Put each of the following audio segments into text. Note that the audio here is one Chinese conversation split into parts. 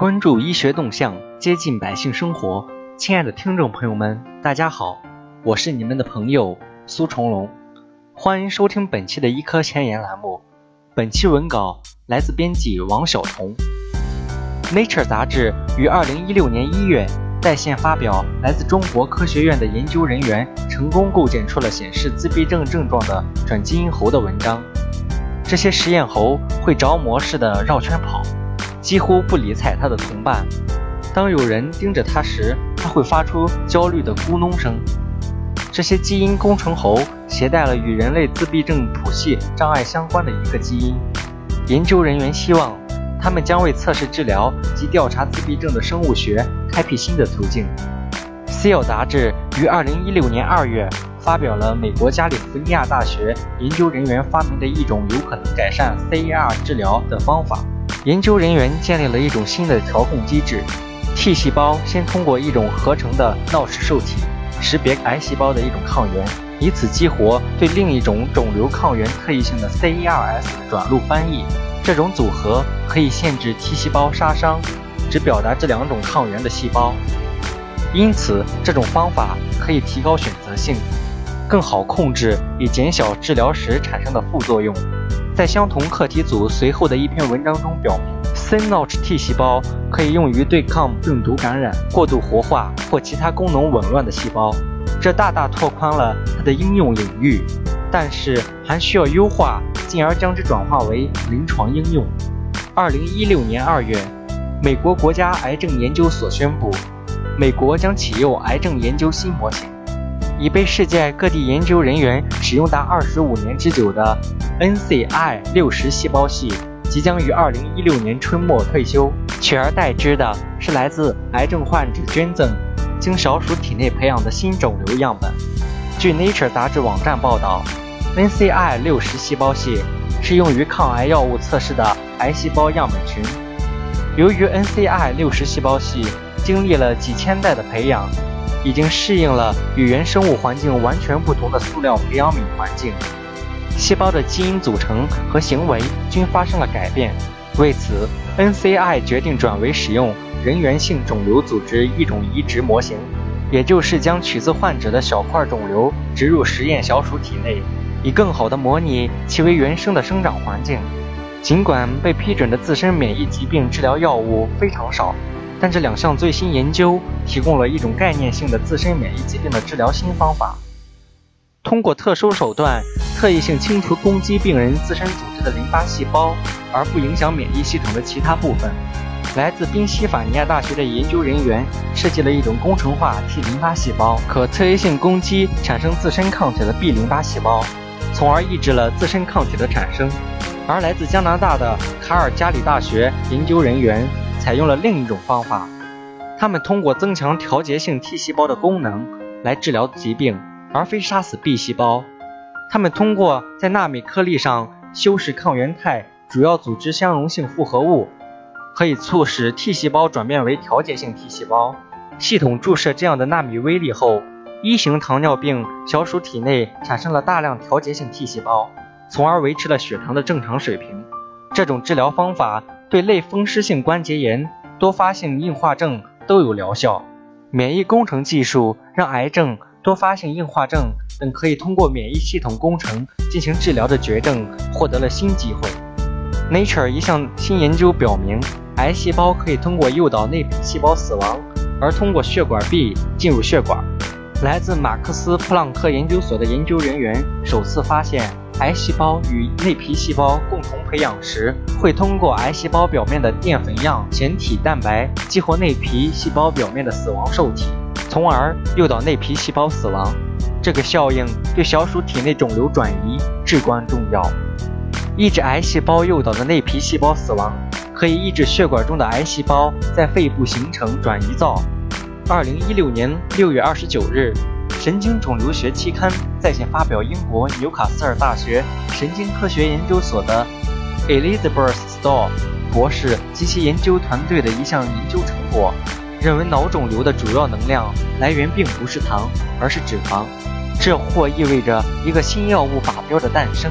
关注医学动向，接近百姓生活。亲爱的听众朋友们，大家好，我是你们的朋友苏重龙，欢迎收听本期的医科前沿栏目。本期文稿来自编辑王晓彤。Nature 杂志于二零一六年一月在线发表来自中国科学院的研究人员成功构建出了显示自闭症症状的转基因猴的文章。这些实验猴会着魔似的绕圈跑。几乎不理睬他的同伴。当有人盯着他时，他会发出焦虑的咕哝声。这些基因工程猴携带了与人类自闭症谱系障碍相关的一个基因。研究人员希望，他们将为测试治疗及调查自闭症的生物学开辟新的途径。《Cell》杂志于2016年2月发表了美国加利福尼亚大学研究人员发明的一种有可能改善 CAR 治疗的方法。研究人员建立了一种新的调控机制，T 细胞先通过一种合成的闹氏受体识别癌细胞的一种抗原，以此激活对另一种肿瘤抗原特异性的 CERS 转录翻译。这种组合可以限制 T 细胞杀伤，只表达这两种抗原的细胞。因此，这种方法可以提高选择性，更好控制以减小治疗时产生的副作用。在相同课题组随后的一篇文章中表明，synnotch T 细胞可以用于对抗病毒感染、过度活化或其他功能紊乱的细胞，这大大拓宽了它的应用领域。但是还需要优化，进而将之转化为临床应用。二零一六年二月，美国国家癌症研究所宣布，美国将启用癌症研究新模型。已被世界各地研究人员使用达二十五年之久的 NCI 六十细胞系即将于二零一六年春末退休，取而代之的是来自癌症患者捐赠经小鼠体内培养的新肿瘤样本。据 Nature 杂志网站报道，NCI 六十细胞系是用于抗癌药物测试的癌细胞样本群。由于 NCI 六十细胞系经历了几千代的培养。已经适应了与原生物环境完全不同的塑料培养皿环境，细胞的基因组成和行为均发生了改变。为此，NCI 决定转为使用人源性肿瘤组织一种移植模型，也就是将取自患者的小块肿瘤植入实验小鼠体内，以更好地模拟其为原生的生长环境。尽管被批准的自身免疫疾病治疗药物非常少。但这两项最新研究提供了一种概念性的自身免疫疾病的治疗新方法。通过特殊手段，特异性清除攻击病人自身组织的淋巴细胞，而不影响免疫系统的其他部分。来自宾夕法尼亚大学的研究人员设计了一种工程化 T 淋巴细胞，可特异性攻击产生自身抗体的 B 淋巴细胞，从而抑制了自身抗体的产生。而来自加拿大的卡尔加里大学研究人员。采用了另一种方法，他们通过增强调节性 T 细胞的功能来治疗疾病，而非杀死 B 细胞。他们通过在纳米颗粒上修饰抗原肽主要组织相容性复合物，可以促使 T 细胞转变为调节性 T 细胞。系统注射这样的纳米微粒后，一型糖尿病小鼠体内产生了大量调节性 T 细胞，从而维持了血糖的正常水平。这种治疗方法。对类风湿性关节炎、多发性硬化症都有疗效。免疫工程技术让癌症、多发性硬化症等可以通过免疫系统工程进行治疗的绝症获得了新机会。Nature 一项新研究表明，癌细胞可以通过诱导内皮细胞死亡，而通过血管壁进入血管。来自马克思普朗克研究所的研究人员首次发现。癌细胞与内皮细胞共同培养时，会通过癌细胞表面的淀粉样前体蛋白激活内皮细胞表面的死亡受体，从而诱导内皮细胞死亡。这个效应对小鼠体内肿瘤转移至关重要。抑制癌细胞诱导的内皮细胞死亡，可以抑制血管中的癌细胞在肺部形成转移灶。二零一六年六月二十九日。神经肿瘤学期刊在线发表英国纽卡斯尔大学神经科学研究所的 Elizabeth Stoll 博士及其研究团队的一项研究成果，认为脑肿瘤的主要能量来源并不是糖，而是脂肪。这或意味着一个新药物靶标的诞生。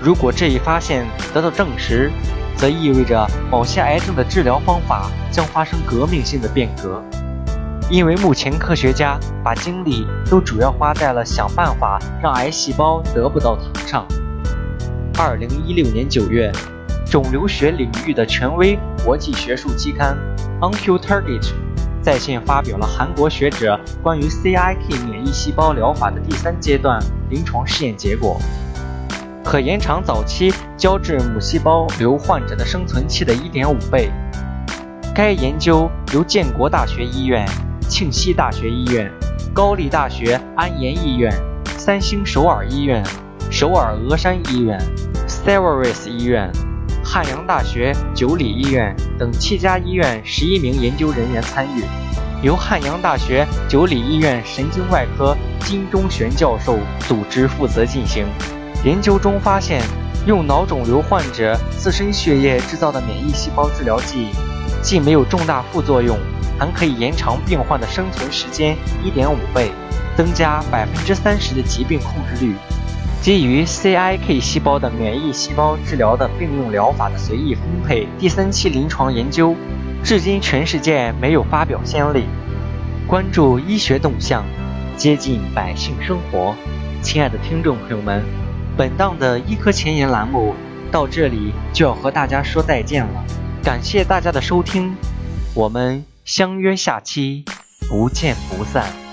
如果这一发现得到证实，则意味着某些癌症的治疗方法将发生革命性的变革。因为目前科学家把精力都主要花在了想办法让癌细胞得不到糖上。二零一六年九月，肿瘤学领域的权威国际学术期刊《OncoTarget》在线发表了韩国学者关于 CIK 免疫细胞疗法的第三阶段临床试验结果，可延长早期胶质母细胞瘤患者的生存期的一点五倍。该研究由建国大学医院。庆熙大学医院、高丽大学安延医院、三星首尔医院、首尔峨山医院、Severis 医院、汉阳大学九里医院等七家医院十一名研究人员参与，由汉阳大学九里医院神经外科金钟玄教授组织负责进行。研究中发现，用脑肿瘤患者自身血液制造的免疫细胞治疗剂，既没有重大副作用。还可以延长病患的生存时间一点五倍，增加百分之三十的疾病控制率。基于 CIK 细胞的免疫细胞治疗的并用疗法的随意分配第三期临床研究，至今全世界没有发表先例。关注医学动向，接近百姓生活。亲爱的听众朋友们，本档的医科前沿栏目到这里就要和大家说再见了，感谢大家的收听，我们。相约下期，不见不散。